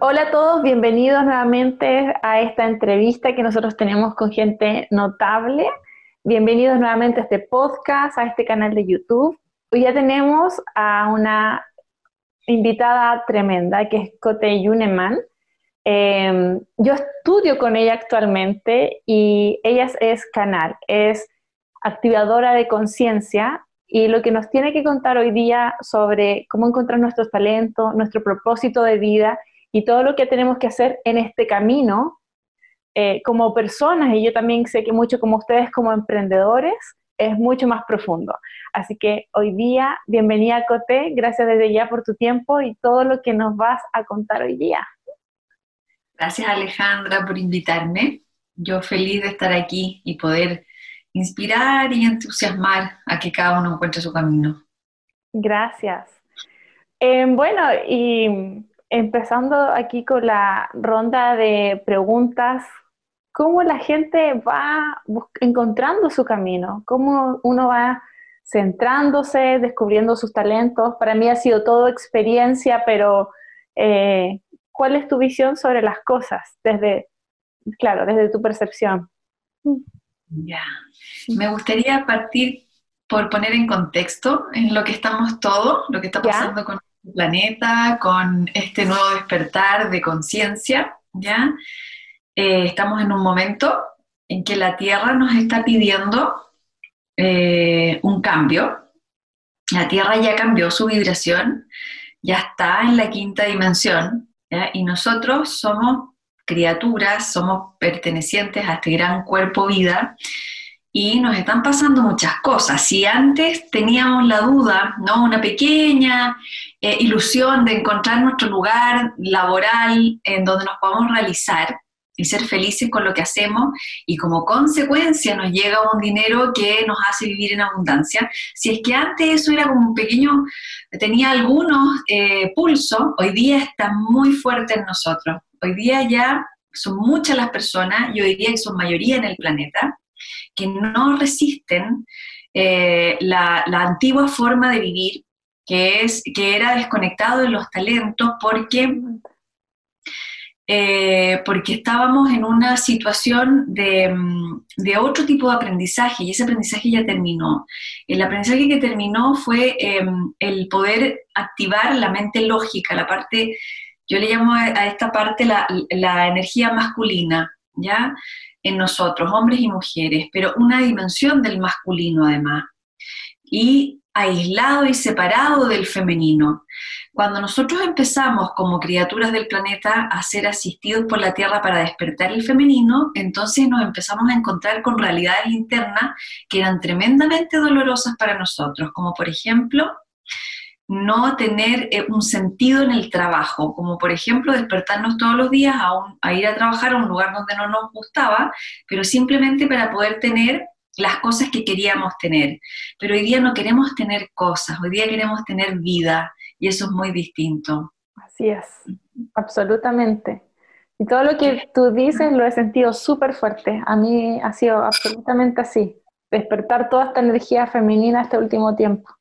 Hola a todos, bienvenidos nuevamente a esta entrevista que nosotros tenemos con gente notable. Bienvenidos nuevamente a este podcast, a este canal de YouTube. Hoy ya tenemos a una invitada tremenda que es Cote Yuneman. Em, yo estudio con ella actualmente y ella es canal, es activadora de conciencia y lo que nos tiene que contar hoy día sobre cómo encontrar nuestros talentos, nuestro propósito de vida y todo lo que tenemos que hacer en este camino eh, como personas, y yo también sé que mucho como ustedes como emprendedores, es mucho más profundo. Así que hoy día, bienvenida Cote, gracias desde ya por tu tiempo y todo lo que nos vas a contar hoy día. Gracias Alejandra por invitarme. Yo feliz de estar aquí y poder inspirar y entusiasmar a que cada uno encuentre su camino. Gracias. Eh, bueno, y empezando aquí con la ronda de preguntas, ¿cómo la gente va encontrando su camino? ¿Cómo uno va centrándose, descubriendo sus talentos? Para mí ha sido todo experiencia, pero eh, ¿cuál es tu visión sobre las cosas desde, claro, desde tu percepción? Ya, me gustaría partir por poner en contexto en lo que estamos todos, lo que está pasando con planeta, con este nuevo despertar de conciencia, ¿ya? Eh, estamos en un momento en que la Tierra nos está pidiendo eh, un cambio. La Tierra ya cambió su vibración, ya está en la quinta dimensión, y nosotros somos criaturas, somos pertenecientes a este gran cuerpo vida, y nos están pasando muchas cosas. Si antes teníamos la duda, ¿no? Una pequeña eh, ilusión de encontrar nuestro lugar laboral en donde nos podamos realizar y ser felices con lo que hacemos y como consecuencia nos llega un dinero que nos hace vivir en abundancia. Si es que antes eso era como un pequeño, tenía algunos eh, pulsos, hoy día está muy fuerte en nosotros. Hoy día ya son muchas las personas y hoy día son mayoría en el planeta que no resisten eh, la, antigua forma de vivir, que, es, que era desconectado de los talentos porque, eh, porque estábamos en una situación de, de, otro tipo de aprendizaje y ese aprendizaje ya terminó. El aprendizaje que terminó fue em, el poder activar la mente lógica, la parte, yo le llamo a, esta parte la, la energía masculina, ¿ya? En nosotros, hombres y mujeres, pero una dimensión del masculino además, y aislado y separado del femenino. Cuando nosotros empezamos como criaturas del planeta a ser asistidos por la Tierra para despertar el femenino, entonces nos empezamos a encontrar con realidades internas que eran tremendamente dolorosas para nosotros, como por ejemplo no tener eh, un sentido en el trabajo, como por ejemplo despertarnos todos los días a, ir a trabajar a un lugar donde no nos gustaba, pero simplemente para poder tener las cosas que queríamos tener. Pero hoy día no queremos tener cosas, hoy día queremos tener vida y eso es muy distinto. Así es, absolutamente. Y todo lo que tú dices lo he sentido súper fuerte. A mí ha sido absolutamente así. Despertar toda esta energía femenina este último tiempo.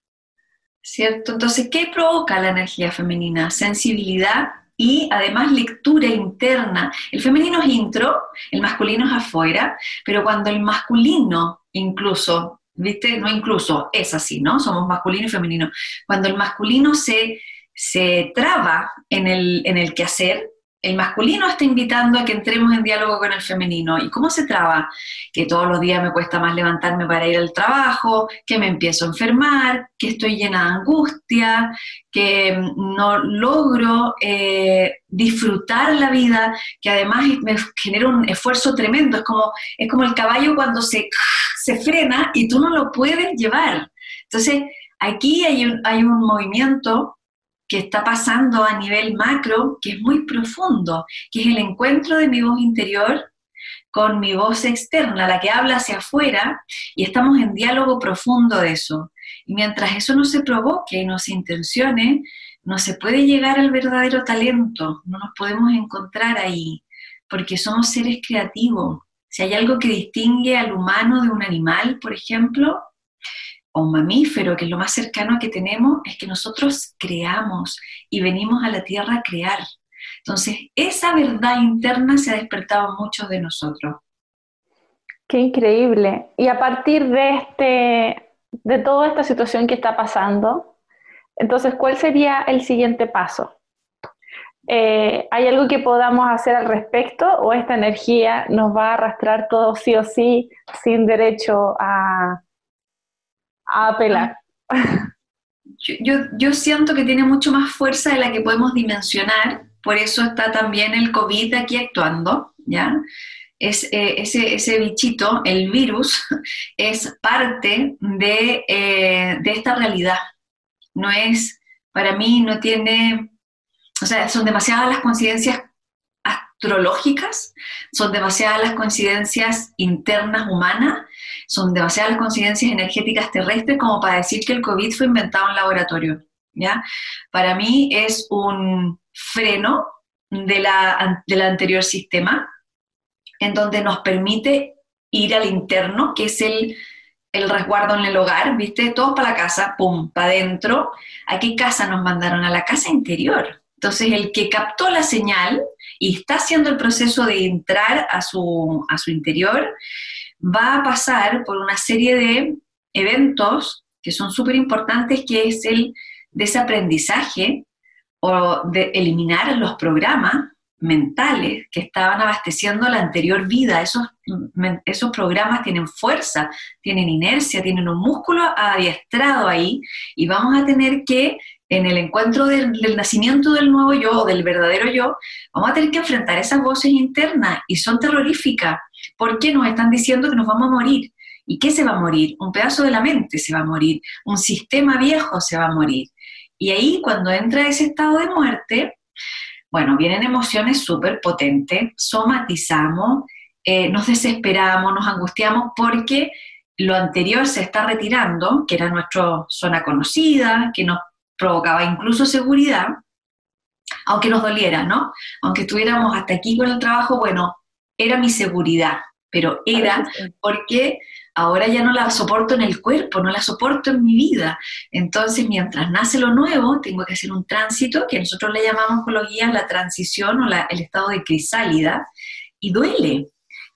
¿Cierto? Entonces, ¿qué provoca la energía femenina? Sensibilidad y además lectura interna. El femenino es intro, el masculino es afuera, pero cuando el masculino incluso, ¿viste? No incluso, es así, ¿no? Somos masculino y femenino. Cuando el masculino se, se traba en el, en el quehacer, el masculino está invitando a que entremos en diálogo con el femenino. ¿Y cómo se traba? Que todos los días me cuesta más levantarme para ir al trabajo, que me empiezo a enfermar, que estoy llena de angustia, que no logro eh, disfrutar la vida, que además me genera un esfuerzo tremendo. Es como, es como el caballo cuando se, se frena y tú no lo puedes llevar. Entonces, aquí hay un, hay un movimiento que está pasando a nivel macro, que es muy profundo, que es el encuentro de mi voz interior con mi voz externa, la que habla hacia afuera, y estamos en diálogo profundo de eso. Y mientras eso no se provoque y no se intencione, no se puede llegar al verdadero talento, no nos podemos encontrar ahí, porque somos seres creativos. Si hay algo que distingue al humano de un animal, por ejemplo, un mamífero, que es lo más cercano que tenemos, es que nosotros creamos y venimos a la tierra a crear. Entonces, esa verdad interna se ha despertado en muchos de nosotros. Qué increíble. Y a partir de este, de toda esta situación que está pasando, entonces, ¿cuál sería el siguiente paso? Eh, ¿Hay algo que podamos hacer al respecto o esta energía nos va a arrastrar todo sí o sí sin derecho a, a apelar? Yo, yo, siento que tiene mucho más fuerza de la que podemos dimensionar, por eso está también el COVID aquí actuando, ¿ya? Es, eh, ese, ese, bichito, el virus, es parte de, eh, de esta realidad. No es, para mí, no tiene o sea, son demasiadas las coincidencias astrológicas, son demasiadas las coincidencias internas humanas, son demasiadas coincidencias energéticas terrestres como para decir que el COVID fue inventado en laboratorio. ¿ya? Para mí es un freno de la, del anterior sistema, en donde nos permite ir al interno, que es el, el resguardo en el hogar, ¿viste? Todos para la casa, pum, para adentro. ¿A qué casa nos mandaron? A la casa interior. Entonces, el que captó la señal y está haciendo el proceso de entrar a su, a su interior, va a pasar por una serie de eventos que son súper importantes, que es el desaprendizaje o de eliminar los programas mentales que estaban abasteciendo la anterior vida. Esos, esos programas tienen fuerza, tienen inercia, tienen un músculo adiestrado ahí y vamos a tener que en el encuentro del, nacimiento del nuevo yo o del verdadero yo, vamos a tener que enfrentar esas voces internas y son terroríficas porque nos están diciendo que nos vamos a morir. ¿Y qué se va a morir? Un pedazo de la mente se va a morir, un sistema viejo se va a morir. Y ahí cuando entra ese estado de muerte, bueno, vienen emociones súper potentes, somatizamos, eh, nos desesperamos, nos angustiamos porque lo anterior se está retirando, que era nuestra zona conocida, que nos provocaba incluso seguridad, aunque nos doliera, ¿no? Aunque estuviéramos hasta aquí con el trabajo, bueno, era mi seguridad, pero era porque ahora ya no la soporto en el cuerpo, no la soporto en mi vida. Entonces, mientras nace lo nuevo, tengo que hacer un tránsito que nosotros le llamamos con los guías la transición o el estado de crisálida, y duele,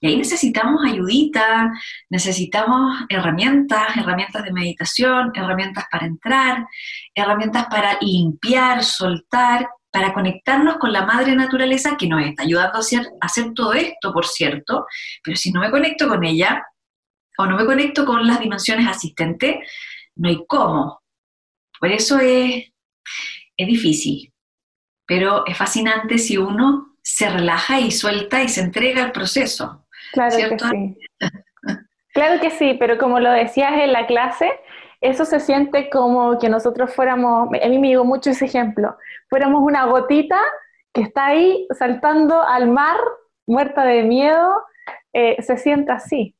y ahí necesitamos ayudita, necesitamos herramientas, herramientas de meditación, herramientas para entrar, herramientas para limpiar, soltar, para conectarnos con la madre naturaleza que nos está ayudando a hacer, hacer todo esto, por cierto, pero si no me conecto con ella o no me conecto con las dimensiones asistentes, no hay cómo. Por eso es, es difícil, pero es fascinante si uno se relaja y suelta y se entrega al proceso. Claro que sí. Claro que sí, pero como lo decías en la clase, eso se siente como que nosotros fuéramos, a mí me digo mucho ese ejemplo, fuéramos una gotita que está ahí saltando al mar, muerta de miedo, eh, se siente así.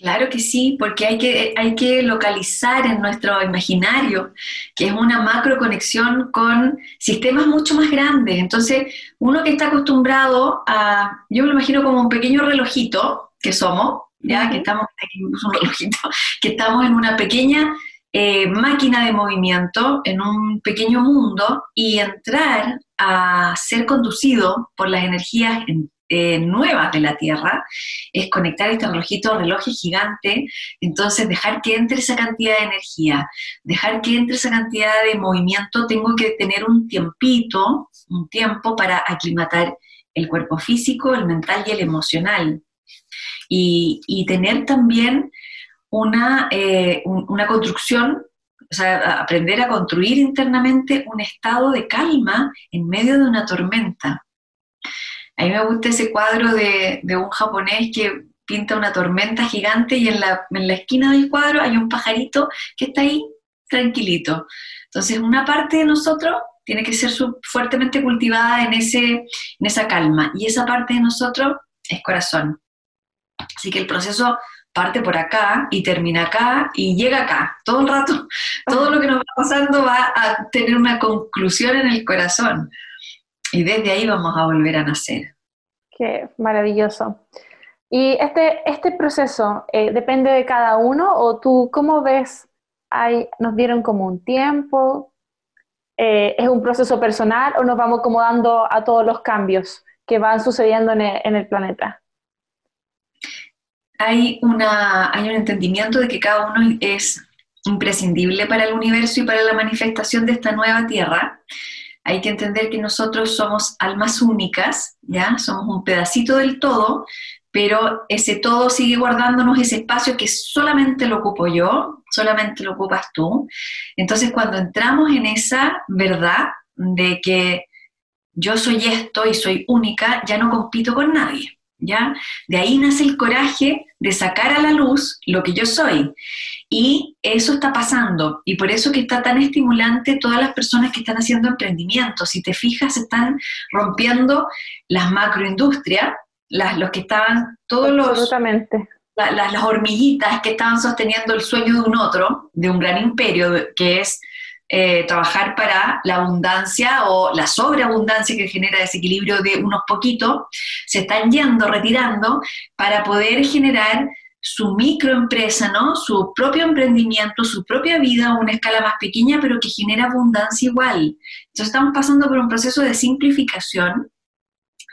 Claro que sí, porque hay que, hay que localizar en nuestro imaginario, que es una macro conexión con sistemas mucho más grandes. Entonces, uno que está acostumbrado a, yo me lo imagino como un pequeño relojito que somos, ya que estamos, un relojito, que estamos en una pequeña eh, máquina de movimiento, en un pequeño mundo, y entrar a ser conducido por las energías en eh, nuevas de la Tierra, es conectar este relojito, reloj gigante, entonces dejar que entre esa cantidad de energía, dejar que entre esa cantidad de movimiento, tengo que tener un tiempito, un tiempo para aclimatar el cuerpo físico, el mental y el emocional. Y, tener también una, eh, una construcción o sea, aprender a construir internamente un estado de calma en medio de una tormenta. A mí me gusta ese cuadro de, un japonés que pinta una tormenta gigante y en la, esquina del cuadro hay un pajarito que está ahí tranquilito. Entonces, una parte de nosotros tiene que ser fuertemente cultivada en, ese, en esa calma y esa parte de nosotros es corazón. Así que el proceso parte por acá y termina acá y llega acá. Todo el rato, todo lo que nos va pasando va a tener una conclusión en el corazón. Y desde ahí vamos a volver a nacer. Qué maravilloso. ¿Y este, este proceso eh, depende de cada uno o tú cómo ves? Hay, nos dieron como un tiempo. eh, es un proceso personal o nos vamos acomodando a todos los cambios que van sucediendo en el, planeta? Hay, una, hay un entendimiento de que cada uno es imprescindible para el universo y para la manifestación de esta nueva Tierra. Hay que entender que nosotros somos almas únicas, ¿ya? Somos un pedacito del todo, pero ese todo sigue guardándonos ese espacio que solamente lo ocupo yo, solamente lo ocupas tú. Entonces, cuando entramos en esa verdad de que yo soy esto y soy única, ya no compito con nadie, ¿ya? De ahí nace el coraje de sacar a la luz lo que yo soy. Y eso está pasando, y por eso que está tan estimulante todas las personas que están haciendo emprendimientos. Si te fijas, están rompiendo las macroindustrias, las, los que estaban, todos los... las hormiguitas que estaban sosteniendo el sueño de un otro, de un gran imperio, que es eh, trabajar para la abundancia o la sobreabundancia que genera desequilibrio de unos poquitos, se están yendo, retirando, para poder generar su microempresa, ¿no? Su propio emprendimiento, su propia vida a una escala más pequeña, pero que genera abundancia igual. Entonces estamos pasando por un proceso de simplificación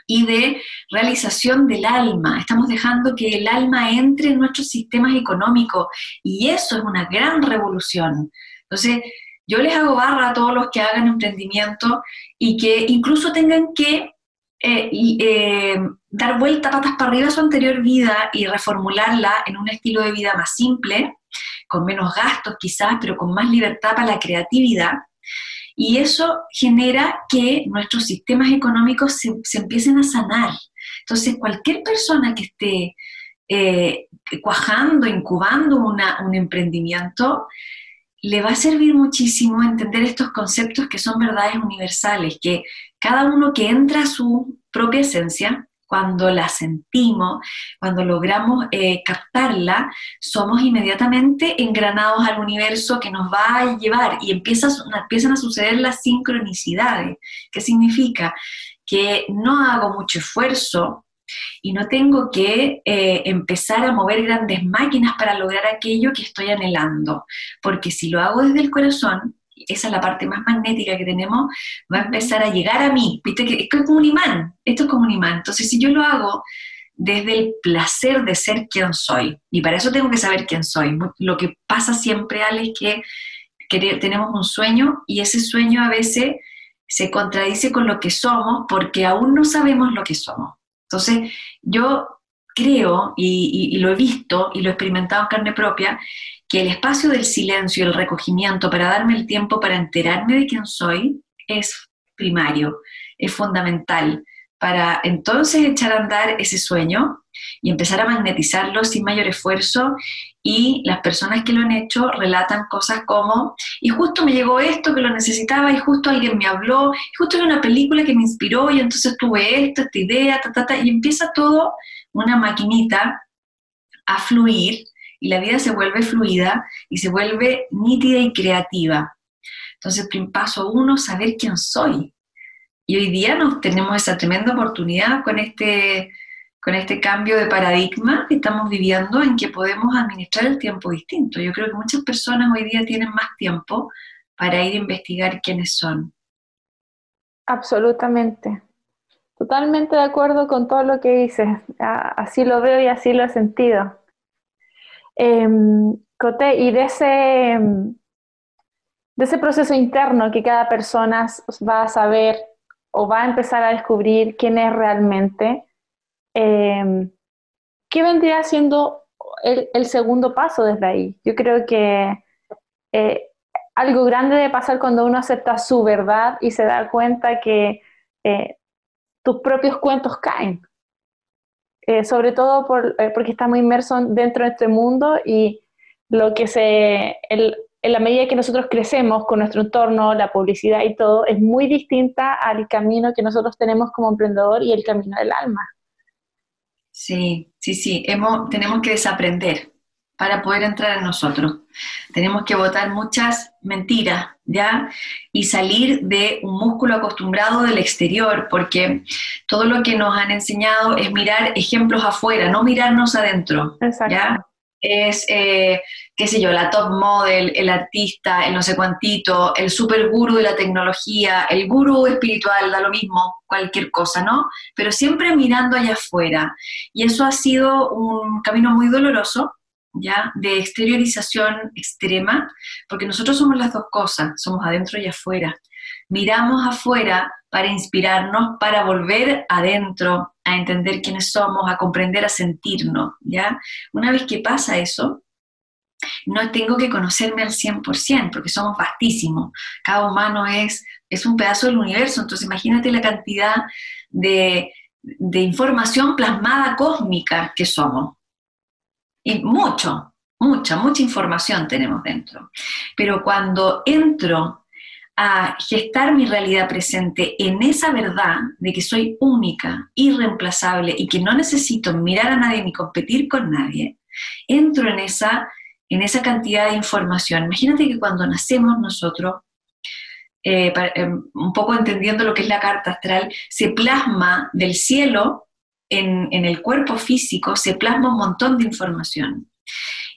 y de realización del alma. Estamos dejando que el alma entre en nuestros sistemas económicos y eso es una gran revolución. Entonces, yo les hago barra a todos los que hagan emprendimiento y que incluso tengan que eh, eh, dar vuelta patas para arriba a su anterior vida y reformularla en un estilo de vida más simple, con menos gastos quizás, pero con más libertad para la creatividad. Y eso genera que nuestros sistemas económicos se, empiecen a sanar. Entonces, cualquier persona que esté eh, cuajando, incubando un emprendimiento, le va a servir muchísimo entender estos conceptos que son verdades universales, que cada uno que entra a su propia esencia, cuando la sentimos, cuando logramos eh, captarla, somos inmediatamente engranados al universo que nos va a llevar y empiezan a suceder las sincronicidades. ¿Qué significa? Que no hago mucho esfuerzo y no tengo que eh, empezar a mover grandes máquinas para lograr aquello que estoy anhelando, porque si lo hago desde el corazón, esa es la parte más magnética que tenemos, va a empezar a llegar a mí. Viste que es como un imán, esto es como un imán. Entonces, si yo lo hago desde el placer de ser quien soy, y para eso tengo que saber quién soy. Lo que pasa siempre, Ale, es que, tenemos un sueño y ese sueño a veces se contradice con lo que somos porque aún no sabemos lo que somos. Entonces, yo creo, y, lo he visto y lo he experimentado en carne propia, que el espacio del silencio y el recogimiento para darme el tiempo para enterarme de quién soy es primario, es fundamental para entonces echar a andar ese sueño y empezar a magnetizarlo sin mayor esfuerzo y las personas que lo han hecho relatan cosas como, y justo me llegó esto que lo necesitaba, y justo alguien me habló, y justo era una película que me inspiró, y entonces tuve esto, esta idea, ta, ta, ta, y empieza todo una maquinita a fluir y la vida se vuelve fluida y se vuelve nítida y creativa. Entonces, paso uno, saber quién soy. Y hoy día nos tenemos esa tremenda oportunidad con este, con este cambio de paradigma que estamos viviendo en que podemos administrar el tiempo distinto. Yo creo que muchas personas hoy día tienen más tiempo para ir a investigar quiénes son. Absolutamente. Totalmente de acuerdo con todo lo que dices. Así lo veo y así lo he sentido. Em, Cote, y de ese, de ese proceso interno que cada persona va a saber o va a empezar a descubrir quién es realmente, em, ¿qué vendría siendo el, segundo paso desde ahí? Yo creo que eh, algo grande de pasar cuando uno acepta su verdad y se da cuenta que eh, tus propios cuentos caen. Eh, sobre todo por, porque estamos inmersos dentro de este mundo y lo que se, en la medida que nosotros crecemos con nuestro entorno, la publicidad y todo, es muy distinta al camino que nosotros tenemos como emprendedor y el camino del alma. Sí, sí, sí, Hemos, tenemos que desaprender para poder entrar en nosotros. Tenemos que botar muchas mentiras, ¿ya? Y salir de un músculo acostumbrado del exterior, porque todo lo que nos han enseñado es mirar ejemplos afuera, no mirarnos adentro, ¿ya? Es, eh, qué sé yo, la top model, el artista, el no sé cuantito, el super guru de la tecnología, el guru espiritual, da lo mismo, cualquier cosa, ¿no? Pero siempre mirando allá afuera. Y eso ha sido un camino muy doloroso, ¿ya? De exteriorización extrema, porque nosotros somos las dos cosas, somos adentro y afuera. Miramos afuera para inspirarnos, para volver adentro, a entender quiénes somos, a comprender, a sentirnos, ¿ya? Una vez que pasa eso, no tengo que conocerme al 100%, porque somos vastísimos. Cada humano es, es un pedazo del universo, entonces imagínate la cantidad de, de información plasmada cósmica que somos. Y mucho, mucha, mucha información tenemos dentro. Pero cuando entro a gestar mi realidad presente en esa verdad de que soy única, irreemplazable y que no necesito mirar a nadie ni competir con nadie, entro en esa, en esa cantidad de información. Imagínate que cuando nacemos nosotros, eh, eh, un poco entendiendo lo que es la carta astral, se plasma del cielo en, en el cuerpo físico, se plasma un montón de información.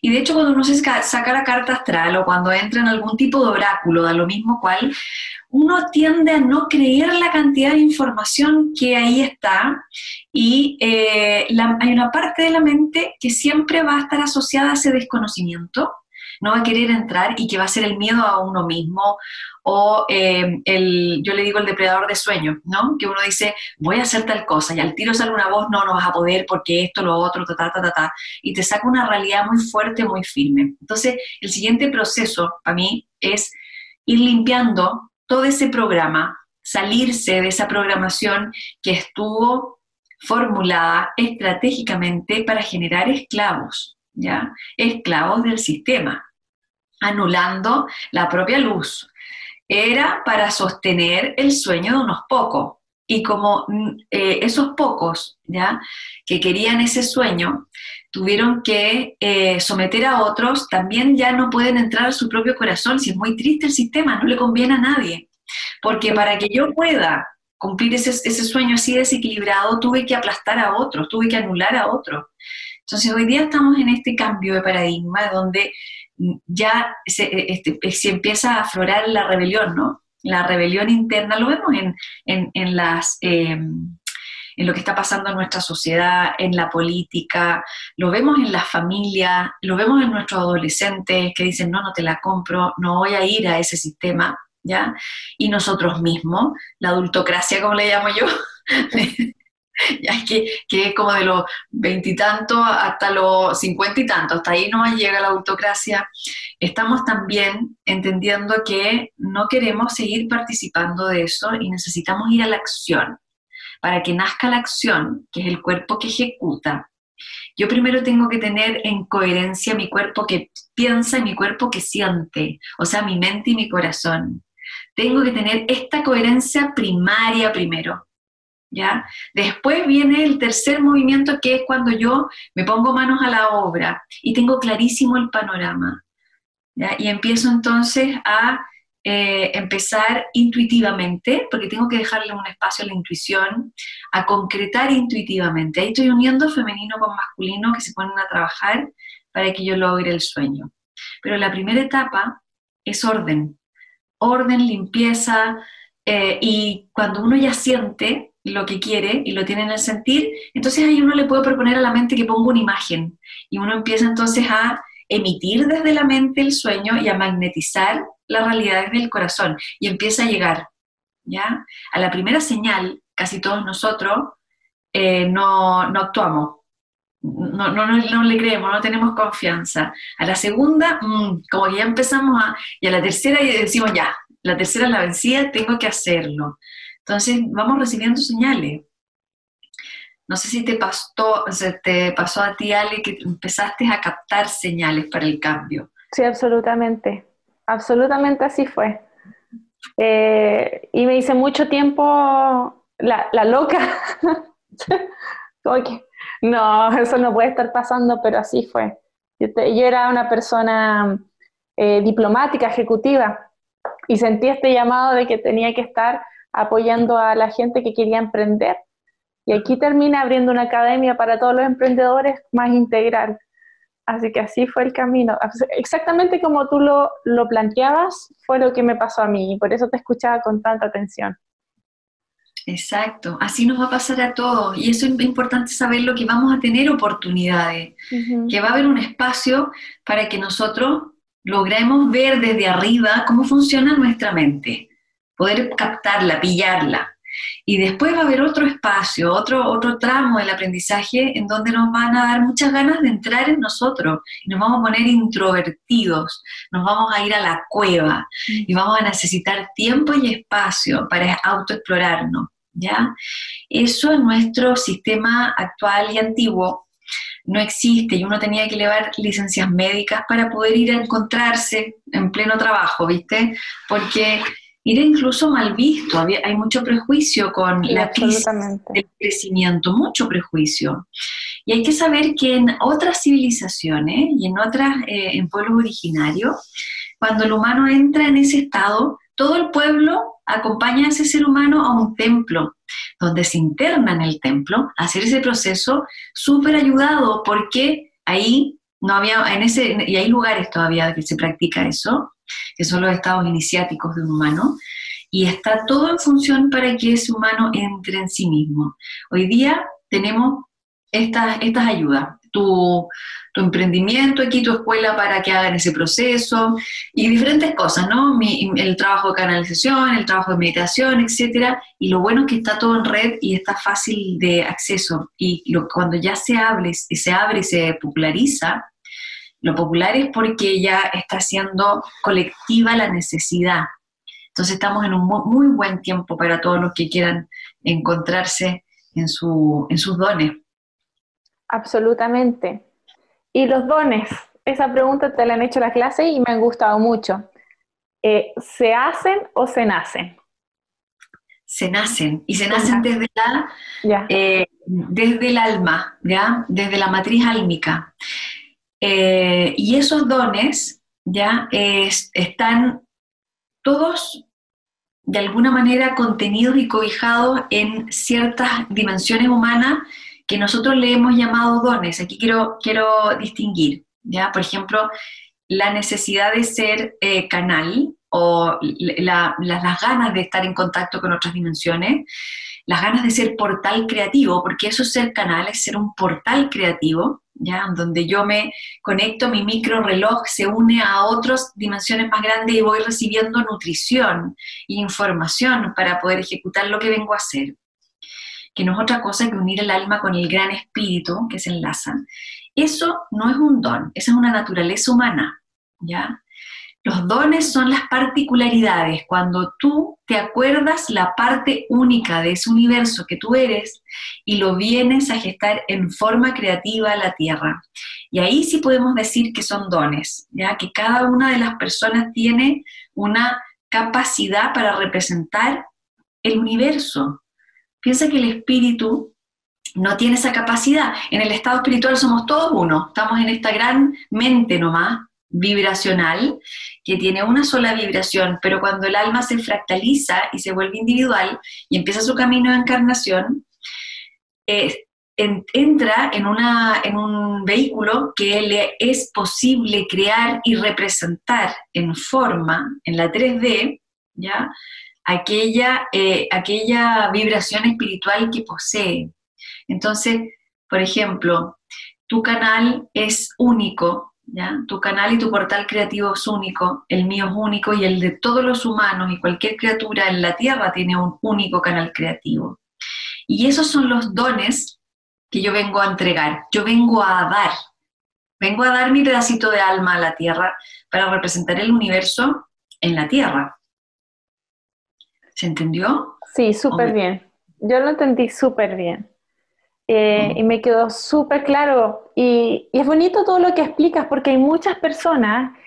Y de hecho, cuando uno se saca la carta astral o cuando entra en algún tipo de oráculo, da lo mismo cual, uno tiende a no creer la cantidad de información que ahí está. Y eh, hay una parte de la mente que siempre va a estar asociada a ese desconocimiento no va a querer entrar y que va a ser el miedo a uno mismo o eh, el, yo le digo el depredador de sueños, ¿no? Que uno dice, voy a hacer tal cosa y al tiro sale una voz, no, no vas a poder porque esto, lo otro, ta, ta, ta, ta, ta, y te saca una realidad muy fuerte, muy firme. Entonces, el siguiente proceso para mí es ir limpiando todo ese programa, salirse de esa programación que estuvo formulada estratégicamente para generar esclavos, ¿ya? Esclavos del sistema anulando la propia luz. Era para sostener el sueño de unos pocos. Y como mm, eh, esos pocos, ¿ya? Que querían ese sueño, tuvieron que eh, someter a otros, también ya no pueden entrar a su propio corazón. Si es muy triste el sistema, no le conviene a nadie. Porque para que yo pueda cumplir ese, ese sueño así desequilibrado, tuve que aplastar a otros, tuve que anular a otros. Entonces hoy día estamos en este cambio de paradigma donde ya se, este, se, empieza a aflorar la rebelión, ¿no? La rebelión interna, lo vemos en, las... Em, en lo que está pasando en nuestra sociedad, en la política, lo vemos en la familia, lo vemos en nuestros adolescentes que dicen, no, no te la compro, no voy a ir a ese sistema, ¿ya? Y nosotros mismos, la adultocracia, como le llamo yo, ya es que, que, es como de los veintitantos hasta los cincuenta y tantos, hasta ahí no llega la autocracia, estamos también entendiendo que no queremos seguir participando de eso y necesitamos ir a la acción. Para que nazca la acción, que es el cuerpo que ejecuta, yo primero tengo que tener en coherencia mi cuerpo que piensa y mi cuerpo que siente, o sea, mi mente y mi corazón. Tengo que tener esta coherencia primaria primero ¿ya? Después viene el tercer movimiento que es cuando yo me pongo manos a la obra y tengo clarísimo el panorama, Y empiezo entonces a eh, empezar intuitivamente, porque tengo que dejarle un espacio a la intuición, a concretar intuitivamente. Ahí estoy uniendo femenino con masculino que se ponen a trabajar para que yo logre el sueño. Pero la primera etapa es orden, orden, limpieza, eh, y cuando uno ya siente, lo que quiere y lo tiene en el sentir, entonces ahí uno le puede proponer a la mente que ponga una imagen y uno empieza entonces a emitir desde la mente el sueño y a magnetizar la realidad desde el corazón y empieza a llegar, ¿ya? A la primera señal, casi todos nosotros eh, no, no, actuamos, no, no, no, le creemos, no tenemos confianza. A la segunda, mm, como que ya empezamos a, y a la tercera decimos ya, la tercera es la vencida, tengo que hacerlo. Entonces vamos recibiendo señales. No sé si te pasó, te pasó a ti, Ale, que empezaste a captar señales para el cambio. Sí, absolutamente. Absolutamente así fue. Eh, y me hice mucho tiempo la, loca. no, eso no puede estar pasando, pero así fue. Yo, era una persona eh, diplomática, ejecutiva, y sentí este llamado de que tenía que estar apoyando a la gente que quería emprender. Y aquí termina abriendo una academia para todos los emprendedores más integral. Así que así fue el camino. Exactamente como tú lo, lo planteabas, fue lo que me pasó a mí y por eso te escuchaba con tanta atención. Exacto, así nos va a pasar a todos y eso es importante saberlo que vamos a tener oportunidades, que va a haber un espacio para que nosotros logremos ver desde arriba cómo funciona nuestra mente, poder captarla, pillarla. Y después va a haber otro espacio, otro, otro tramo del aprendizaje en donde nos van a dar muchas ganas de entrar en nosotros y nos vamos a poner introvertidos, nos vamos a ir a la cueva y vamos a necesitar tiempo y espacio para autoexplorarnos, ¿ya? Eso en nuestro sistema actual y antiguo no existe y uno tenía que llevar licencias médicas para poder ir a encontrarse en pleno trabajo, ¿viste? Porque era incluso mal visto, había, hay mucho prejuicio con la crisis del crecimiento, mucho prejuicio. Y hay que saber que en otras civilizaciones y en otras, eh, en pueblos originarios, cuando el humano entra en ese estado, todo el pueblo acompaña a ese ser humano a un templo, donde se interna en el templo, a hacer ese proceso súper ayudado, porque ahí no había, en ese, y hay lugares todavía que se practica eso, que son los estados iniciáticos de un humano, y está todo en función para que ese humano entre en sí mismo. Hoy día tenemos estas, estas ayudas, tu, tu, emprendimiento aquí, tu escuela para que hagan ese proceso y diferentes cosas, ¿no? el trabajo de canalización, el trabajo de meditación, etcétera. Y lo bueno es que está todo en red y está fácil de acceso. Y lo, cuando ya se abre, se abre y se populariza, lo popular es porque ya está siendo colectiva la necesidad. Entonces estamos en un muy buen tiempo para todos los que quieran encontrarse en, su, en sus dones. Absolutamente. Y los dones, esa pregunta te la han hecho la clase y me han gustado mucho. Eh, ¿Se hacen o se nacen? Se nacen, y se nacen desde, la, eh, desde el alma, ¿ya? desde la matriz álmica. Eh, y esos dones ya están todos de alguna manera contenidos y cobijados en ciertas dimensiones humanas que nosotros le hemos llamado dones. Aquí quiero, quiero distinguir, ¿ya? Por ejemplo, la necesidad de ser eh, canal o las ganas de estar en contacto con otras dimensiones, las ganas de ser portal creativo, porque eso es ser canal, es ser un portal creativo, Donde yo me conecto, mi micro reloj se une a otras dimensiones más grandes y voy recibiendo nutrición e información para poder ejecutar lo que vengo a hacer. Que no es otra cosa que unir el alma con el gran espíritu que se enlazan. Eso no es un don, esa es una naturaleza humana, ¿ya? Los dones son las particularidades, cuando tú te acuerdas la parte única de ese universo que tú eres y lo vienes a gestar en forma creativa a la tierra. Y ahí sí podemos decir que son dones, ya que cada una de las personas tiene una capacidad para representar el universo. Piensa que el espíritu no tiene esa capacidad. En el estado espiritual somos todos uno, estamos en esta gran mente nomás, vibracional que tiene una sola vibración, pero cuando el alma se fractaliza y se vuelve individual y empieza su camino de encarnación, eh, entra en, una, en un vehículo que le es posible crear y representar en forma, en la 3D, ¿ya? Aquella, eh, aquella vibración espiritual que posee. Entonces, por ejemplo, tu canal es único, tu canal y tu portal creativo es único, el mío es único y el de todos los humanos y cualquier criatura en la Tierra tiene un único canal creativo. Y esos son los dones que yo vengo a entregar, yo vengo a dar, vengo a dar mi pedacito de alma a la Tierra para representar el universo en la Tierra. ¿Se entendió? Sí, súper bien. Yo lo entendí súper bien. Eh, y me quedó súper claro. Y, es bonito todo lo que explicas porque hay muchas personas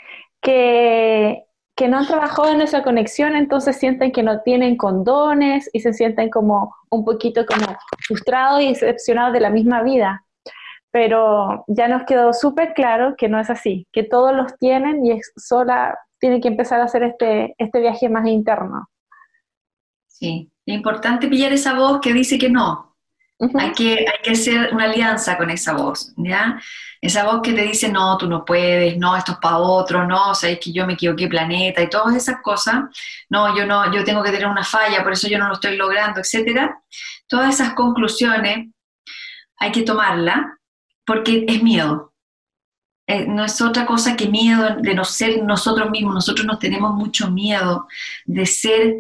que, que no han trabajado en esa conexión, entonces sienten que no tienen condones y se sienten como un poquito como frustrados y decepcionados de la misma vida. Pero ya nos quedó súper claro que no es así, que todos los tienen y es sola tiene que empezar a hacer este, este viaje más interno. Sí, es importante pillar esa voz que dice que no, hay, que, hay que hacer una alianza con esa voz, ¿ya? Esa voz que te dice, no, tú no puedes, no, esto es para otro, no, o sea, es que yo me equivoqué planeta y todas esas cosas, no, yo no, yo tengo que tener una falla, por eso yo no lo estoy logrando, etcétera. Todas esas conclusiones hay que tomarlas porque es miedo. Eh, no es otra cosa que miedo de no ser nosotros mismos. Nosotros nos tenemos mucho miedo de ser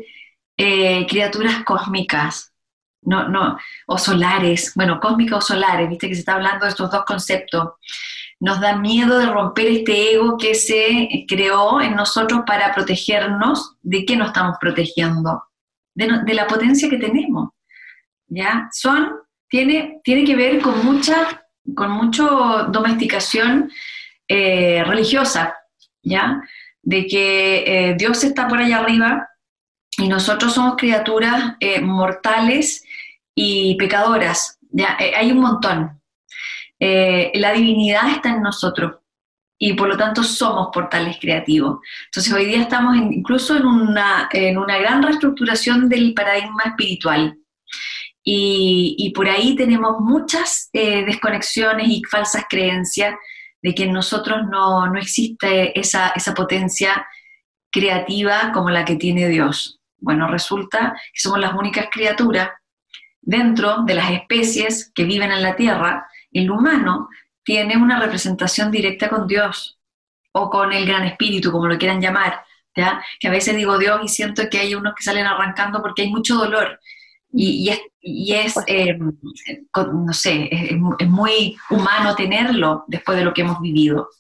eh, criaturas cósmicas, no, no, o solares, bueno, cósmicas o solares, viste que se está hablando de estos dos conceptos. Nos da miedo de romper este ego que se creó en nosotros para protegernos. ¿De qué nos estamos protegiendo? De, la potencia que tenemos. ¿Ya? Son, tiene, tiene que ver con mucha, con mucho domesticación eh, religiosa, ¿ya? De que eh, Dios está por allá arriba y nosotros somos criaturas eh, mortales y pecadoras. ¿ya? Eh, hay un montón. Eh, la divinidad está en nosotros y por lo tanto somos portales creativos. Entonces hoy día estamos incluso en una, en una gran reestructuración del paradigma espiritual. Y, por ahí tenemos muchas desconexiones y falsas creencias de que en nosotros no, no existe esa, esa potencia creativa como la que tiene Dios. Bueno, resulta que somos las únicas criaturas dentro de las especies que viven en la Tierra. El humano tiene una representación directa con Dios o con el Gran Espíritu, como lo quieran llamar. ¿ya? Que a veces digo Dios y siento que hay unos que salen arrancando porque hay mucho dolor. Y, es, eh, no sé, es, muy humano tenerlo después de lo que hemos vivido.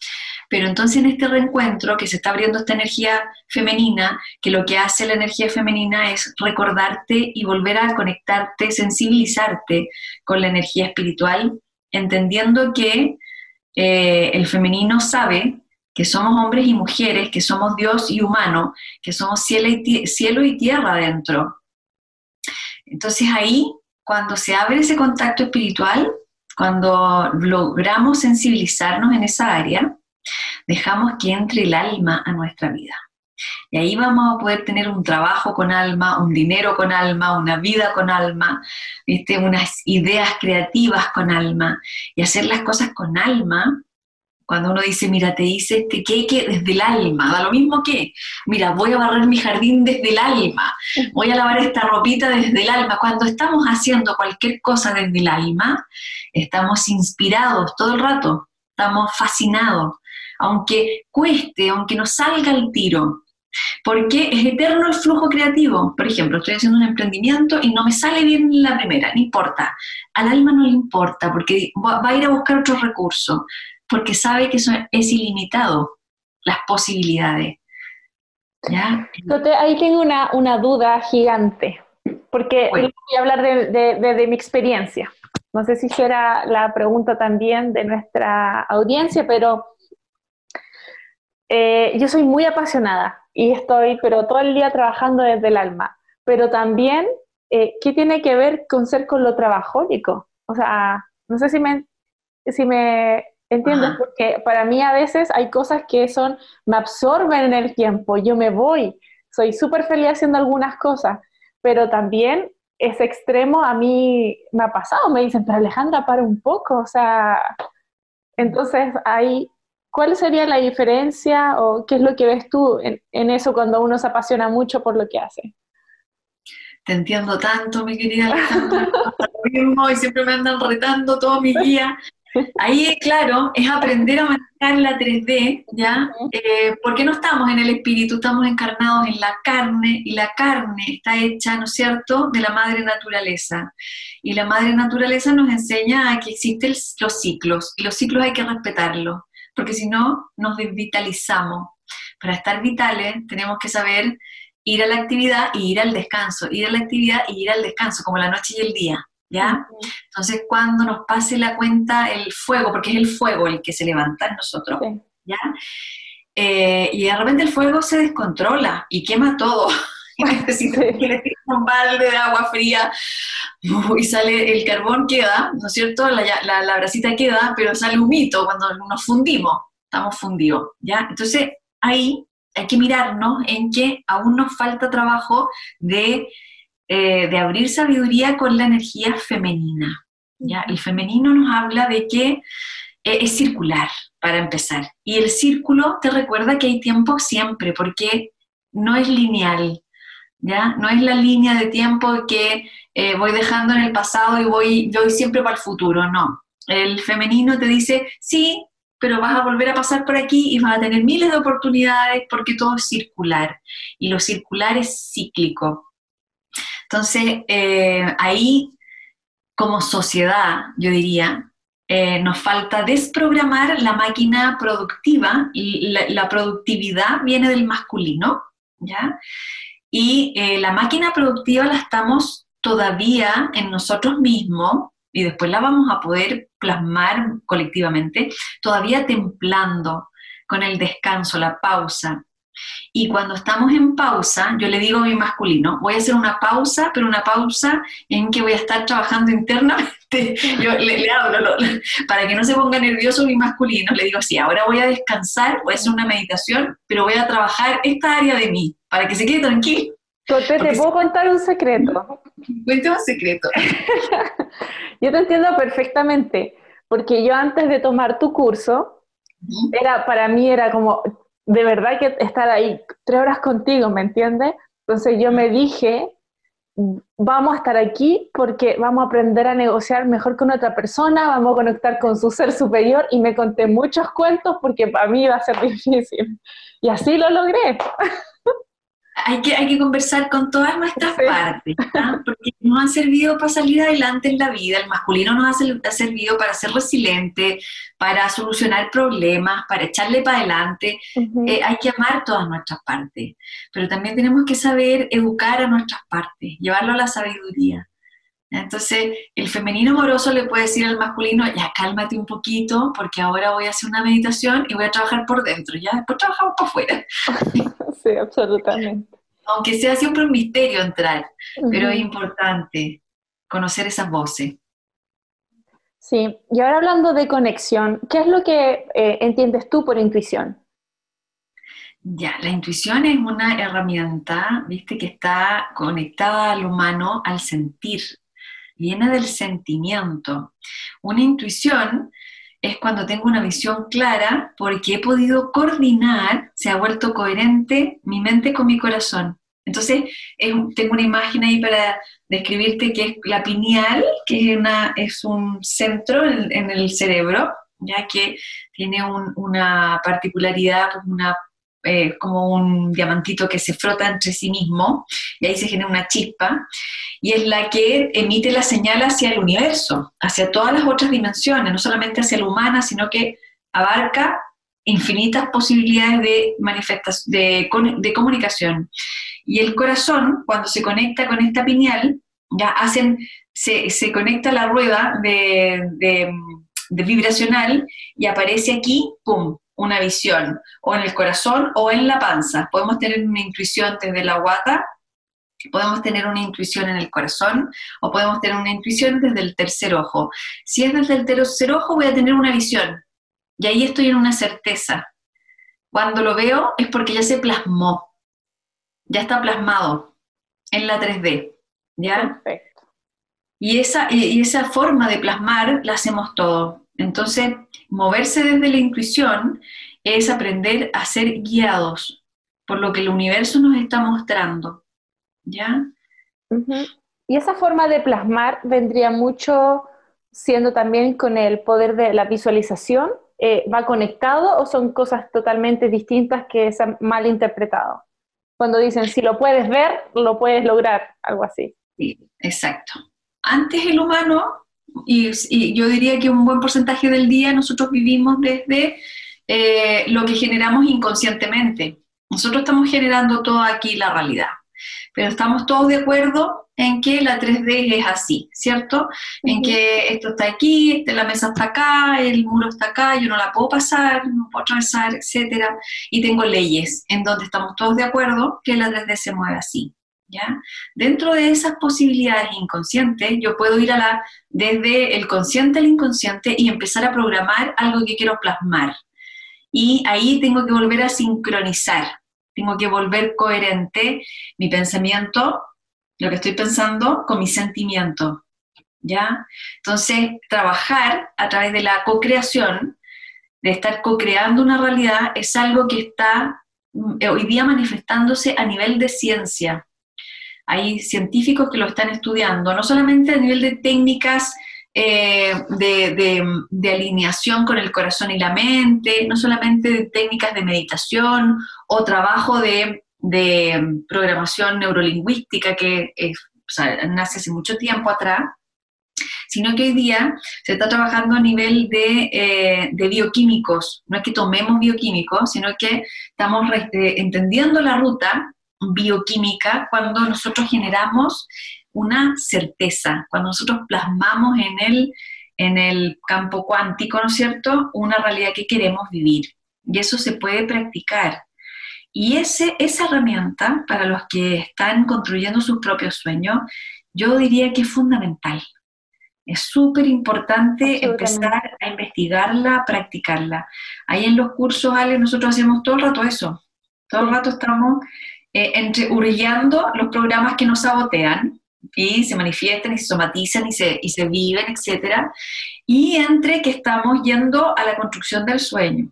Pero entonces en este reencuentro que se está abriendo esta energía femenina, que lo que hace la energía femenina es recordarte y volver a conectarte, sensibilizarte con la energía espiritual, entendiendo que eh, el femenino sabe que somos hombres y mujeres, que somos Dios y humano, que somos cielo y, cielo y tierra adentro. Entonces ahí, cuando se abre ese contacto espiritual, cuando logramos sensibilizarnos en esa área, dejamos que entre el alma a nuestra vida. Y ahí vamos a poder tener un trabajo con alma, un dinero con alma, una vida con alma, ¿viste? unas ideas creativas con alma. Y hacer las cosas con alma, cuando uno dice, mira, te dice este que desde el alma, da lo mismo que, mira, voy a barrer mi jardín desde el alma, voy a lavar esta ropita desde el alma. Cuando estamos haciendo cualquier cosa desde el alma, estamos inspirados todo el rato, estamos fascinados, aunque cueste, aunque no salga el tiro, porque es eterno el flujo creativo. Por ejemplo, estoy haciendo un emprendimiento y no me sale bien la primera, no importa. Al alma no le importa porque va a ir a buscar otros recursos, porque sabe que eso es ilimitado, las posibilidades. ¿Ya? ahí tengo una, duda gigante, porque voy a hablar de mi experiencia. No sé si será la pregunta también de nuestra audiencia, pero eh, yo soy muy apasionada y estoy, pero todo el día trabajando desde el alma. Pero también, eh, ¿qué tiene que ver con ser con lo trabajólico? O sea, no sé si me, si me entiendes, porque para mí a veces hay cosas que son, me absorben en el tiempo, yo me voy, soy súper feliz haciendo algunas cosas, pero también ese extremo a mí me ha pasado, me dicen, pero Alejandra, para un poco, o sea, entonces hay ¿Cuál sería la diferencia o qué es lo que ves tú en, eso cuando uno se apasiona mucho por lo que hace? Te entiendo tanto, mi querida Alejandra. y siempre me andan retando todo mi día. Ahí, claro, es aprender a manejar la 3D, ¿ya? Eh, porque no estamos en el espíritu, estamos encarnados en la carne, y la carne está hecha, ¿no es cierto?, de la madre naturaleza. Y la madre naturaleza nos enseña a que existen los ciclos, y los ciclos hay que respetarlos porque si no nos desvitalizamos. Para estar vitales tenemos que saber ir a la actividad y ir al descanso, ir a la actividad y ir al descanso, como la noche y el día, ¿ya? Entonces, cuando nos pase la cuenta el fuego, porque es el fuego el que se levanta en nosotros, ¿ya? Eh, y de repente el fuego se descontrola y quema todo. Y necesito que un balde de agua fría y sale el carbón queda, ¿no es cierto? La, la, brasita queda, pero sale humito cuando nos fundimos, estamos fundidos, ¿ya? Entonces ahí hay que mirarnos en que aún nos falta trabajo de, eh, de abrir sabiduría con la energía femenina, ¿ya? El femenino nos habla de que eh, es circular, para empezar. Y el círculo te recuerda que hay tiempo siempre, porque no es lineal, ¿ya? No es la línea de tiempo que eh, voy dejando en el pasado y voy, voy siempre para el futuro, no. El femenino te dice, sí, pero vas a volver a pasar por aquí y vas a tener miles de oportunidades porque todo es circular y lo circular es cíclico. Entonces, eh, ahí como sociedad, yo diría, eh, nos falta desprogramar la máquina productiva y la, productividad viene del masculino, ¿ya? Y eh, la máquina productiva la estamos todavía en nosotros mismos y después la vamos a poder plasmar colectivamente, todavía templando con el descanso, la pausa. Y cuando estamos en pausa, yo le digo a mi masculino, voy a hacer una pausa, pero una pausa en que voy a estar trabajando internamente. Yo le, hablo para que no se ponga nervioso mi masculino, le digo así, ahora voy a descansar, voy a hacer una meditación, pero voy a trabajar esta área de mí, para que se quede tranquilo. Tote, te puedo contar un secreto. Cuéntame un secreto. yo te entiendo perfectamente, porque yo antes de tomar tu curso, era, para mí era como, de verdad que estar ahí tres horas contigo, ¿me entiendes? Entonces yo me dije, vamos a estar aquí porque vamos a aprender a negociar mejor con otra persona, vamos a conectar con su ser superior y me conté muchos cuentos porque para mí iba a ser difícil. Y así lo logré hay que, hay que conversar con todas nuestras partes, porque nos han servido para salir adelante en la vida, el masculino nos ha, servido para ser resiliente, para solucionar problemas, para echarle para adelante, eh, hay que amar todas nuestras partes, pero también tenemos que saber educar a nuestras partes, llevarlo a la sabiduría. Entonces, el femenino amoroso le puede decir al masculino, ya cálmate un poquito, porque ahora voy a hacer una meditación y voy a trabajar por dentro, ya después trabajamos por fuera. Sí, absolutamente. Aunque sea siempre un misterio entrar, pero es importante conocer esas voces. Sí, y ahora hablando de conexión, ¿qué es lo que eh, entiendes tú por intuición? Ya, la intuición es una herramienta, viste, que está conectada al humano, al sentir, viene del sentimiento. Una intuición es cuando tengo una visión clara porque he podido coordinar, se ha vuelto coherente mi mente con mi corazón. Entonces, tengo una imagen ahí para describirte que es la pineal, que es, una, es un centro en, el cerebro, ya que tiene una particularidad, una eh, como un diamantito que se frota entre sí mismo y ahí se genera una chispa y es la que emite la señal hacia el universo, hacia todas las otras dimensiones, no solamente hacia la humana, sino que abarca infinitas posibilidades de, de, de comunicación. Y el corazón, cuando se conecta con esta pineal, ya hacen, se, se conecta la rueda de, de, de vibracional y aparece aquí, ¡pum!, una visión, o en el corazón o en la panza. Podemos tener una intuición desde la guata, podemos tener una intuición en el corazón, o podemos tener una intuición desde el tercer ojo. Si es desde el tercer ojo, voy a tener una visión, y ahí estoy en una certeza. Cuando lo veo es porque ya se plasmó, ya está plasmado en la 3D. ¿Ya? Perfecto. Y esa, y esa forma de plasmar la hacemos todo. Entonces, moverse desde la intuición es aprender a ser guiados por lo que el universo nos está mostrando. ¿Ya? Y esa forma de plasmar vendría mucho siendo también con el poder de la visualización. Eh, ¿Va conectado o son cosas totalmente distintas que se han mal interpretado? Cuando dicen, si lo puedes ver, lo puedes lograr, algo así. Sí, exacto. Antes el humano y, yo diría que un buen porcentaje del día nosotros vivimos desde eh, lo que generamos inconscientemente. Nosotros estamos generando toda aquí la realidad, pero estamos todos de acuerdo en que la 3D es así, ¿cierto? En que esto está aquí, la mesa está acá, el muro está acá, yo no la puedo pasar, no puedo atravesar, etc. Y tengo leyes en donde estamos todos de acuerdo que la 3D se mueve así. Dentro de esas posibilidades inconscientes, yo puedo ir a la, desde el consciente al inconsciente y empezar a programar algo que quiero plasmar. Y ahí tengo que volver a sincronizar, tengo que volver coherente mi pensamiento, lo que estoy pensando, con mi sentimiento. ¿ya? Entonces, trabajar a través de la co-creación, de estar co-creando una realidad, es algo que está mm, hoy día manifestándose a nivel de ciencia. Hay científicos que lo están estudiando, no solamente a nivel de técnicas eh, de, alineación con el corazón y la mente, no solamente de técnicas de meditación o trabajo de, programación neurolingüística que nace hace mucho tiempo atrás, sino que hoy día se está trabajando a nivel de, eh, bioquímicos. No es que tomemos bioquímicos, sino que estamos eh, entendiendo la ruta bioquímica cuando nosotros generamos una certeza, cuando nosotros plasmamos en el, en el campo cuántico, ¿no es cierto?, una realidad que queremos vivir. Y eso se puede practicar. Y ese, esa herramienta, para los que están construyendo sus propios sueños, yo diría que es fundamental. Es súper importante empezar a investigarla, a practicarla. Ahí en los cursos, Ale, nosotros hacemos todo el rato eso. Todo el rato estamos eh, entre los programas que nos sabotean, y se manifiestan y se somatizan y se, y se viven, etc. Y entre que estamos yendo a la construcción del sueño,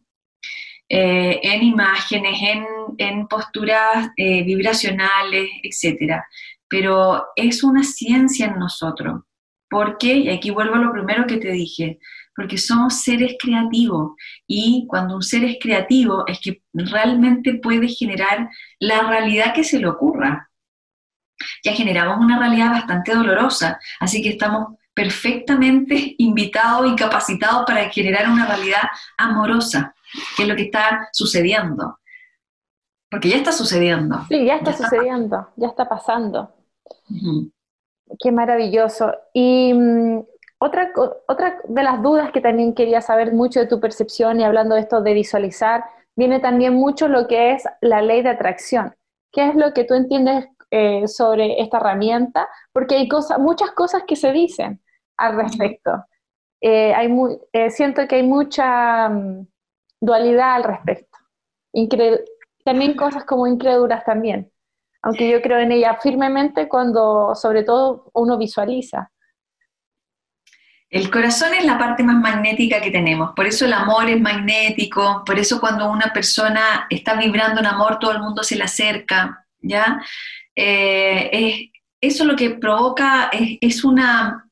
eh, en imágenes, en, en posturas eh, vibracionales, etc. Pero es una ciencia en nosotros. porque Y aquí vuelvo a lo primero que te dije, porque somos seres creativos y cuando un ser es creativo es que realmente puede generar la realidad que se le ocurra ya generamos una realidad bastante dolorosa, así que estamos perfectamente invitados y capacitados para generar una realidad amorosa, que es lo que está sucediendo. Porque ya está sucediendo. Sí, ya está sucediendo, ya está pasando. Qué maravilloso. Y mm, otra, otra de las dudas que también quería saber mucho de tu percepción y hablando de esto de visualizar, viene también mucho lo que es la ley de atracción. ¿Qué es lo que tú entiendes eh, sobre esta herramienta, porque hay cosas, muchas cosas que se dicen al respecto. Eh, hay eh, siento que hay mucha mm, dualidad al respecto. también cosas como incrédulas también, aunque yo creo en ella firmemente cuando sobre todo uno visualiza. El corazón es la parte más magnética que tenemos, por eso el amor es magnético, por eso cuando una persona está vibrando en amor todo el mundo se le acerca, ¿ya? Eh, eso lo que provoca es, una...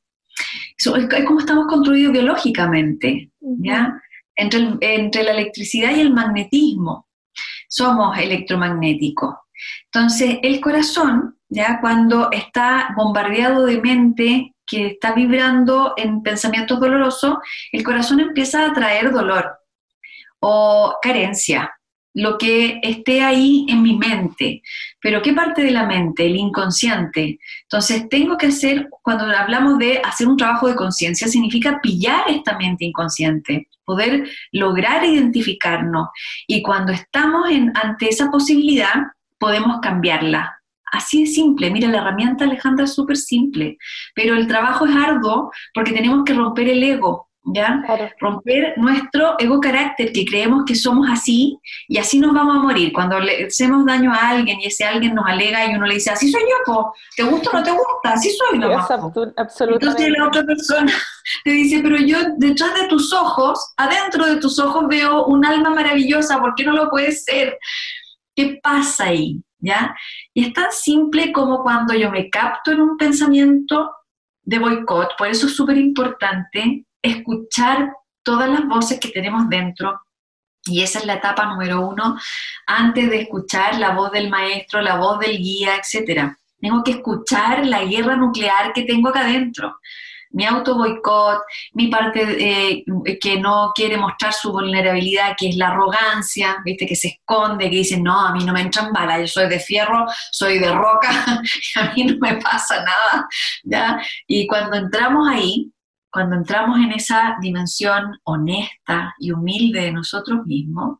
Es, como estamos construidos biológicamente, ¿ya? Entre, entre la electricidad y el magnetismo. Somos electromagnéticos. Entonces, el corazón, ya cuando está bombardeado de mente que está vibrando en pensamientos dolorosos, el corazón empieza a traer dolor o carencia, lo que esté ahí en mi mente. Pero ¿qué parte de la mente? El inconsciente. Entonces, tengo que hacer, cuando hablamos de hacer un trabajo de conciencia, significa pillar esta mente inconsciente, poder lograr identificarnos. Y cuando estamos ante esa posibilidad, podemos cambiarla. Así de simple. Mira, la herramienta, Alejandra, es súper simple, pero el trabajo es arduo porque tenemos que romper el ego, ¿ya? Romper nuestro ego carácter, que creemos que somos así y así nos vamos a morir. Cuando le hacemos daño a alguien y ese alguien nos alega y uno le dice, así soy yo, ¿te gusta o no te gusta? Así soy nomás. Entonces la otra persona te dice, pero yo detrás de tus ojos, adentro de tus ojos veo un alma maravillosa, ¿por qué no lo puedes ser? ¿Qué pasa ahí? ¿Ya? Y es tan simple como cuando yo me capto en un pensamiento de boicot, por eso es súper importante escuchar todas las voces que tenemos dentro. Y esa es la etapa número uno, antes de escuchar la voz del maestro, la voz del guía, etc. Tengo que escuchar la guerra nuclear que tengo acá adentro mi auto boicot, mi parte eh, que no quiere mostrar su vulnerabilidad, que es la arrogancia, ¿viste? que se esconde, que dice, no, a mí no me entran balas, yo soy de fierro, soy de roca, a mí no me pasa nada. ¿ya? Y cuando entramos ahí, cuando entramos en esa dimensión honesta y humilde de nosotros mismos,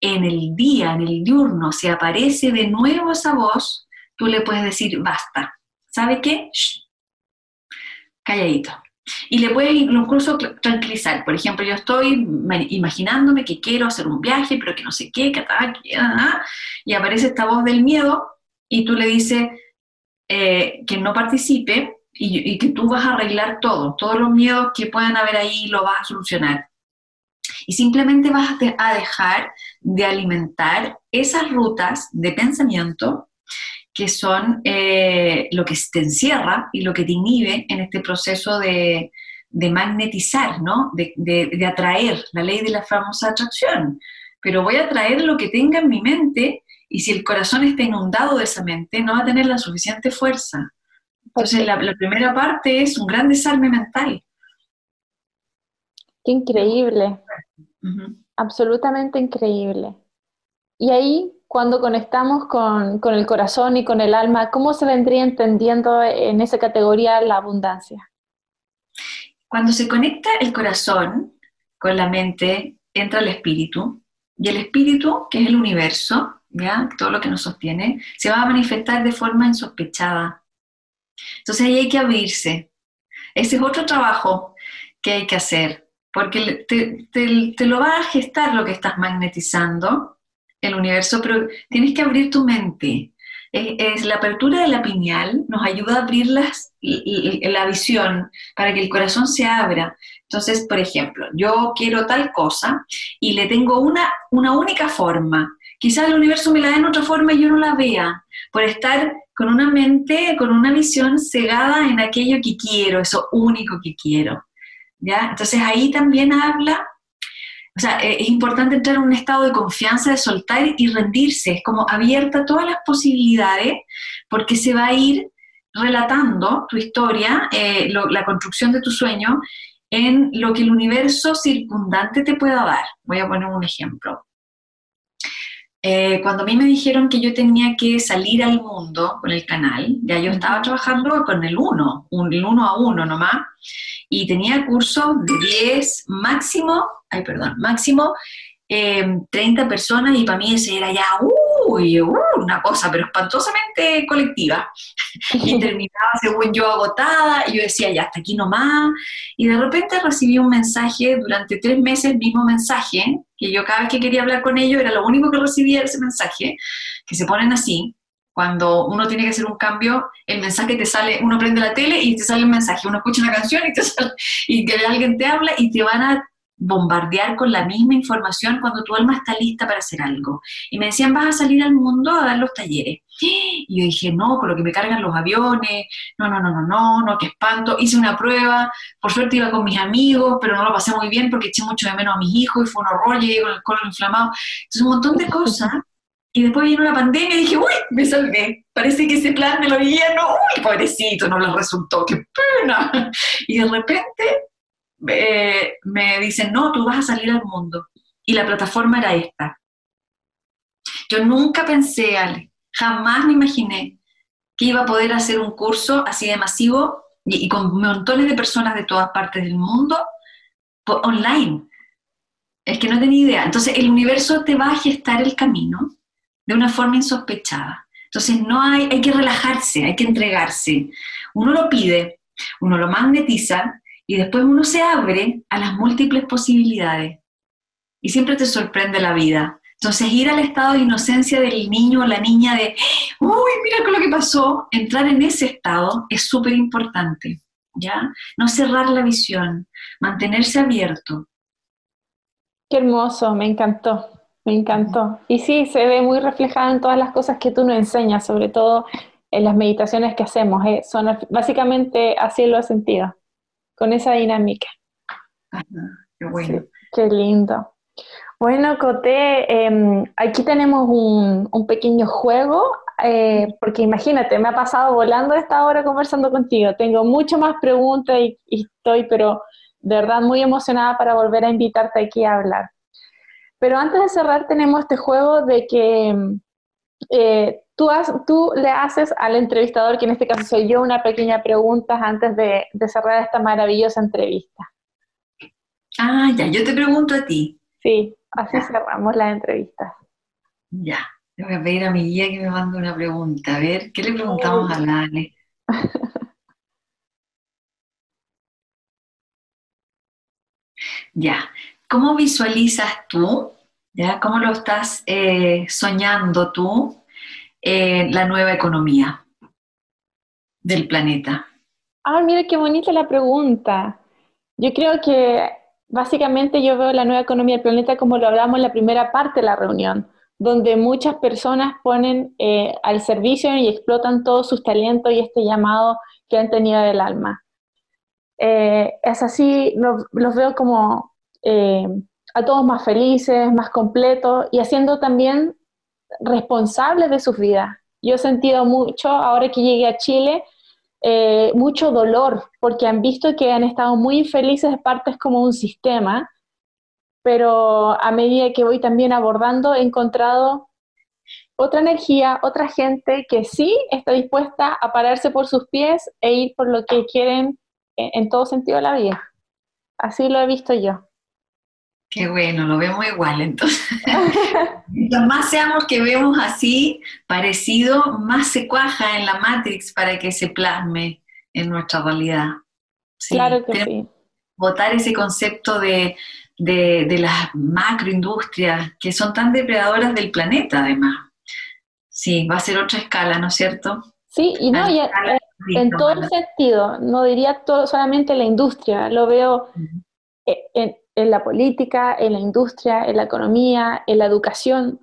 en el día, en el diurno, se aparece de nuevo esa voz, tú le puedes decir, basta. ¿Sabe qué? Calladito. Y le puedes incluso tranquilizar. Por ejemplo, yo estoy imaginándome que quiero hacer un viaje, pero que no sé qué, que y aparece esta voz del miedo y tú le dices eh, que no participe y, que tú vas a arreglar todo, todos los miedos que puedan haber ahí lo vas a solucionar. Y simplemente vas a dejar de alimentar esas rutas de pensamiento que son eh, lo que te encierra y lo que te inhibe en este proceso de, magnetizar, ¿no? De, de, atraer, la ley de la famosa atracción. Pero voy a atraer lo que tenga en mi mente y si el corazón está inundado de esa mente, no va a tener la suficiente fuerza. Entonces, la, primera parte es un gran desarme mental. Qué increíble. Absolutamente increíble. Y ahí, cuando conectamos con, con, el corazón y con el alma, ¿cómo se vendría entendiendo en esa categoría la abundancia? Cuando se conecta el corazón con la mente, entra el espíritu. Y el espíritu, que es el universo, ¿ya? todo lo que nos sostiene, se va a manifestar de forma insospechada. Entonces ahí hay que abrirse. Ese es otro trabajo que hay que hacer, porque te, lo va a gestar lo que estás magnetizando, el universo, tienes que abrir tu mente. Es, la apertura de la piñal nos ayuda a abrir la visión para que el corazón se abra. Entonces, por ejemplo, yo quiero tal cosa y le tengo una, una única forma. Quizás el universo me la dé en otra forma y yo no la vea, por estar con una mente, con una visión cegada en aquello que quiero, eso único que quiero. ¿ya? Entonces ahí también habla, o sea, e, es importante entrar en un estado de confianza, de soltar y rendirse, es como abierta todas las posibilidades, porque se va a ir relatando tu historia, eh, la construcción de tu sueño, en lo que el universo circundante te pueda dar. Voy a poner un ejemplo. Eh, cuando a mí me dijeron que yo tenía que salir al mundo con el canal, ya yo estaba trabajando con el 1, un, el 1 a 1 nomás, y tenía cursos de 10 máximo, ay perdón, máximo 30 eh, personas y para mí ese era ya, uy, uh, una cosa, pero espantosamente colectiva. y terminaba, según yo, agotada y yo decía, ya, hasta aquí nomás. Y de repente recibí un mensaje, durante tres meses, el mismo mensaje, que yo cada vez que quería hablar con ellos era lo único que recibía ese mensaje, que se ponen así. Cuando uno tiene que hacer un cambio, el mensaje te sale, uno prende la tele y te sale el mensaje, uno escucha una canción y, te sale, y alguien te habla y te van a bombardear con la misma información cuando tu alma está lista para hacer algo. Y me decían, vas a salir al mundo a dar los talleres. Y yo dije, no, con lo que me cargan los aviones, no, no, no, no, no, no, qué espanto. Hice una prueba, por suerte iba con mis amigos, pero no lo pasé muy bien porque eché mucho de menos a mis hijos y fue un horror, llegué con el colon inflamado. Entonces un montón de cosas. Y después vino la pandemia y dije, uy, me salvé. Parece que ese plan me lo había, no, uy, pobrecito, no le resultó, qué pena. Y de repente me dicen, no, tú vas a salir al mundo. Y la plataforma era esta. Yo nunca pensé, Ale, jamás me imaginé que iba a poder hacer un curso así de masivo y, con montones de personas de todas partes del mundo online. Es que no tenía idea. Entonces el universo te va a gestar el camino de una forma insospechada. Entonces no hay, hay que relajarse, hay que entregarse. Uno lo pide, uno lo magnetiza y después uno se abre a las múltiples posibilidades y siempre te sorprende la vida. Entonces ir al estado de inocencia del niño o la niña de, uy, mira con lo que pasó, entrar en ese estado es súper importante, ¿ya? No cerrar la visión, mantenerse abierto. Qué hermoso, me encantó, me encantó. Y sí, se ve muy reflejado en todas las cosas que tú nos enseñas, sobre todo en las meditaciones que hacemos. ¿eh? Son básicamente así lo he sentido con esa dinámica. qué bueno. qué lindo. Bueno, Coté, em, aquí tenemos un, pequeño juego, eh, porque imagínate, me ha pasado volando esta hora conversando contigo. Tengo mucho más preguntas y, estoy, pero de verdad muy emocionada para volver a invitarte aquí a hablar. Pero antes de cerrar, tenemos este juego de que em, eh, tú, le haces al entrevistador, que en este caso soy yo, una pequeña pregunta antes de, cerrar esta maravillosa entrevista. Ah, ya, yo te pregunto a ti. Sí, así cerramos la entrevista. Ya, le voy a pedir a mi guía que me mande una pregunta. A ver, ¿qué le preguntamos a Lale? ya, ¿cómo visualizas tú? ¿Ya? ¿Cómo lo estás eh, soñando tú? La nueva economía del planeta. Ah, mira qué bonita la pregunta. Yo creo que básicamente yo veo la nueva economía del planeta como lo hablamos en la primera parte de la reunión, donde muchas personas ponen eh, al servicio y explotan todos sus talentos y este llamado que han tenido del alma. Eh, es así, los, veo como eh, a todos más felices, más completos y haciendo también responsables de sus vidas. Yo he sentido mucho, ahora que llegué a Chile, eh, mucho dolor, porque han visto que han estado muy infelices partes como un sistema, pero a medida que voy también abordando, he encontrado otra energía, otra gente que sí está dispuesta a pararse por sus pies e ir por lo que quieren en, todo sentido de la vida. Así lo he visto yo. Qué bueno, lo vemos igual entonces. Mientras más seamos que vemos así, parecido, más se cuaja en la Matrix para que se plasme en nuestra realidad. claro que sí. Votar ese concepto de, de, las macroindustrias que son tan depredadoras del planeta, además. Sí, va a ser otra escala, ¿no es cierto? Sí, y no, ya, en todo el sentido, no diría todo, solamente la industria, lo veo en, la política, en la industria, en la economía, en la educación.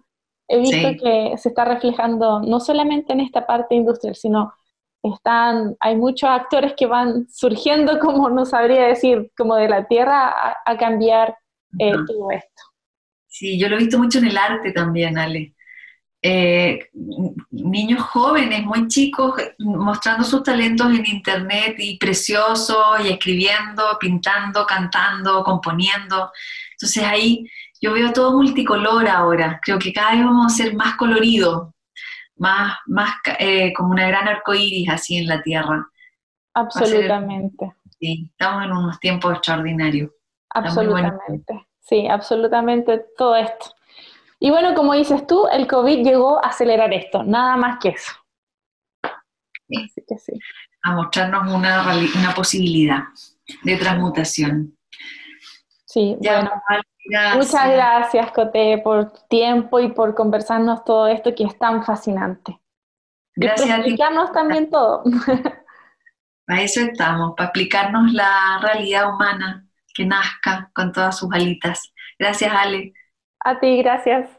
He visto que se está reflejando no solamente en esta parte industrial, sino están, hay muchos actores que van surgiendo, como no sabría decir, como de la tierra a, cambiar eh, todo esto. Sí, yo lo he visto mucho en el arte también, Ale. Eh, niños jóvenes, muy chicos, mostrando sus talentos en internet y preciosos, y escribiendo, pintando, cantando, componiendo. Entonces ahí yo veo todo multicolor ahora. Creo que cada vez vamos a ser más coloridos, más, más eh, como una gran arcoíris así en la tierra. Absolutamente. sí, estamos en unos tiempos extraordinarios. Absolutamente. Sí, absolutamente todo esto. Y bueno, como dices tú, el COVID llegó a acelerar esto, nada más que eso. Así que sí. A mostrarnos una, una posibilidad de transmutación. Sí, bueno. Muchas gracias, Cote, por tu tiempo y por conversarnos todo esto que es tan fascinante. Gracias. Y por explicarnos también todo. Para eso estamos, para explicarnos la realidad humana que nazca con todas sus alitas. Gracias, Ale. A ti, gracias.